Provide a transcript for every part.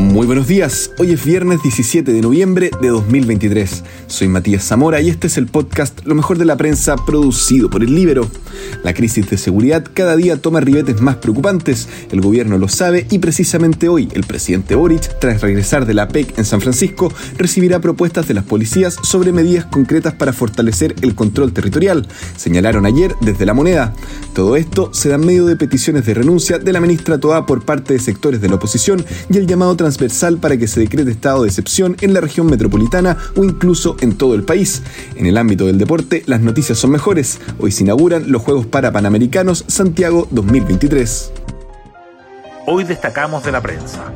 Muy buenos días, hoy es viernes 17 de noviembre de 2023. Soy Matías Zamora y este es el podcast Lo mejor de la prensa producido por el Libero. La crisis de seguridad cada día toma ribetes más preocupantes, el gobierno lo sabe y precisamente hoy el presidente Boric, tras regresar de la PEC en San Francisco, recibirá propuestas de las policías sobre medidas concretas para fortalecer el control territorial, señalaron ayer desde la moneda. Todo esto se da en medio de peticiones de renuncia de la ministra Toa por parte de sectores de la oposición y el llamado transversal para que se decrete estado de excepción en la región metropolitana o incluso en todo el país. En el ámbito del deporte, las noticias son mejores. Hoy se inauguran los Juegos para Panamericanos Santiago 2023. Hoy destacamos de la prensa.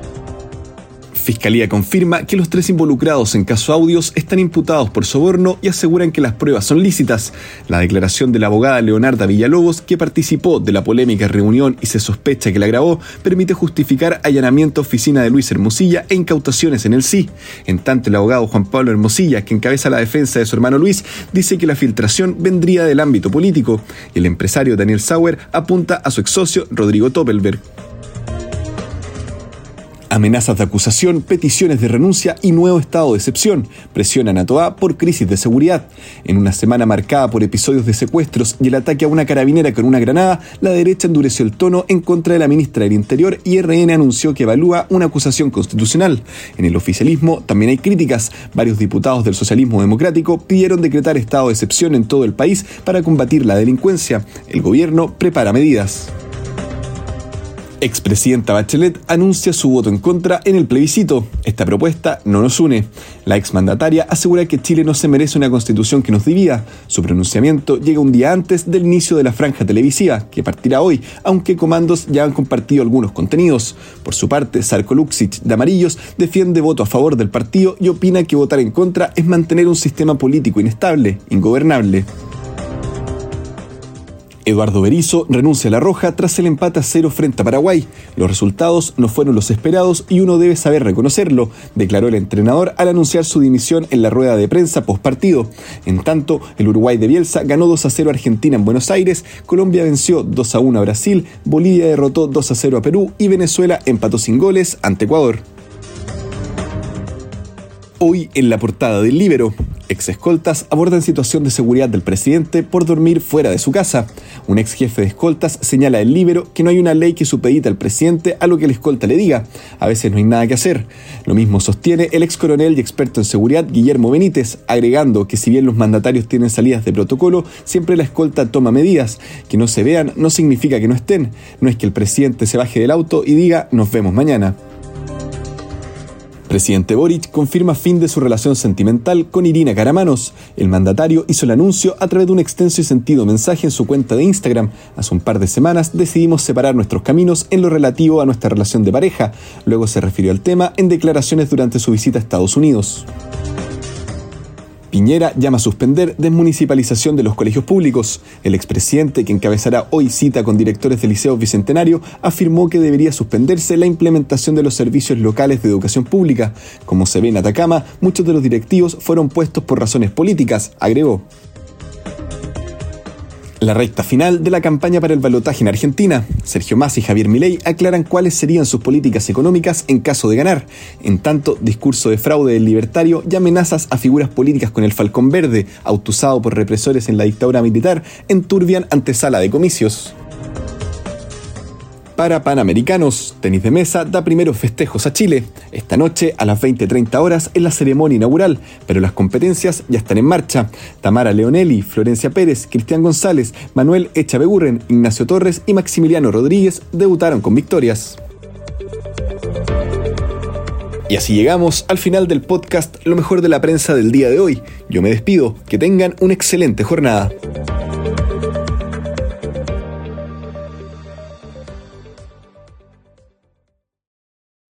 Fiscalía confirma que los tres involucrados en caso Audios están imputados por soborno y aseguran que las pruebas son lícitas. La declaración de la abogada Leonarda Villalobos, que participó de la polémica reunión y se sospecha que la grabó, permite justificar allanamiento oficina de Luis Hermosilla e incautaciones en el sí. En tanto, el abogado Juan Pablo Hermosilla, que encabeza la defensa de su hermano Luis, dice que la filtración vendría del ámbito político. El empresario Daniel Sauer apunta a su ex socio Rodrigo Toppelberg. Amenazas de acusación, peticiones de renuncia y nuevo estado de excepción presionan a Toa por crisis de seguridad. En una semana marcada por episodios de secuestros y el ataque a una carabinera con una granada, la derecha endureció el tono en contra de la ministra del Interior y RN anunció que evalúa una acusación constitucional. En el oficialismo también hay críticas. Varios diputados del socialismo democrático pidieron decretar estado de excepción en todo el país para combatir la delincuencia. El gobierno prepara medidas. Expresidenta Bachelet anuncia su voto en contra en el plebiscito. Esta propuesta no nos une. La exmandataria asegura que Chile no se merece una constitución que nos divida. Su pronunciamiento llega un día antes del inicio de la franja televisiva, que partirá hoy, aunque comandos ya han compartido algunos contenidos. Por su parte, Sarko Luxic, de Amarillos, defiende voto a favor del partido y opina que votar en contra es mantener un sistema político inestable, ingobernable. Eduardo Berizo renuncia a la Roja tras el empate a cero frente a Paraguay. Los resultados no fueron los esperados y uno debe saber reconocerlo, declaró el entrenador al anunciar su dimisión en la rueda de prensa post partido. En tanto, el Uruguay de Bielsa ganó 2 a 0 a Argentina en Buenos Aires, Colombia venció 2 a 1 a Brasil, Bolivia derrotó 2 a 0 a Perú y Venezuela empató sin goles ante Ecuador. Hoy en la portada del Libero, ex escoltas abordan situación de seguridad del presidente por dormir fuera de su casa. Un ex jefe de escoltas señala el Libero que no hay una ley que supedita al presidente a lo que el escolta le diga. A veces no hay nada que hacer. Lo mismo sostiene el ex coronel y experto en seguridad Guillermo Benítez, agregando que si bien los mandatarios tienen salidas de protocolo, siempre la escolta toma medidas. Que no se vean no significa que no estén. No es que el presidente se baje del auto y diga nos vemos mañana. Presidente Boric confirma fin de su relación sentimental con Irina Caramanos. El mandatario hizo el anuncio a través de un extenso y sentido mensaje en su cuenta de Instagram. Hace un par de semanas decidimos separar nuestros caminos en lo relativo a nuestra relación de pareja. Luego se refirió al tema en declaraciones durante su visita a Estados Unidos. Piñera llama a suspender desmunicipalización de los colegios públicos. El expresidente, que encabezará hoy cita con directores del Liceo Bicentenario, afirmó que debería suspenderse la implementación de los servicios locales de educación pública. Como se ve en Atacama, muchos de los directivos fueron puestos por razones políticas, agregó la recta final de la campaña para el balotaje en Argentina. Sergio Massa y Javier Milei aclaran cuáles serían sus políticas económicas en caso de ganar. En tanto, discurso de fraude del libertario y amenazas a figuras políticas con el Falcón Verde, autusado por represores en la dictadura militar, enturbian antesala de comicios. Para Panamericanos, tenis de mesa da primeros festejos a Chile. Esta noche, a las 20.30 horas, es la ceremonia inaugural, pero las competencias ya están en marcha. Tamara Leonelli, Florencia Pérez, Cristian González, Manuel Echavegurren, Ignacio Torres y Maximiliano Rodríguez debutaron con victorias. Y así llegamos al final del podcast Lo mejor de la prensa del día de hoy. Yo me despido, que tengan una excelente jornada.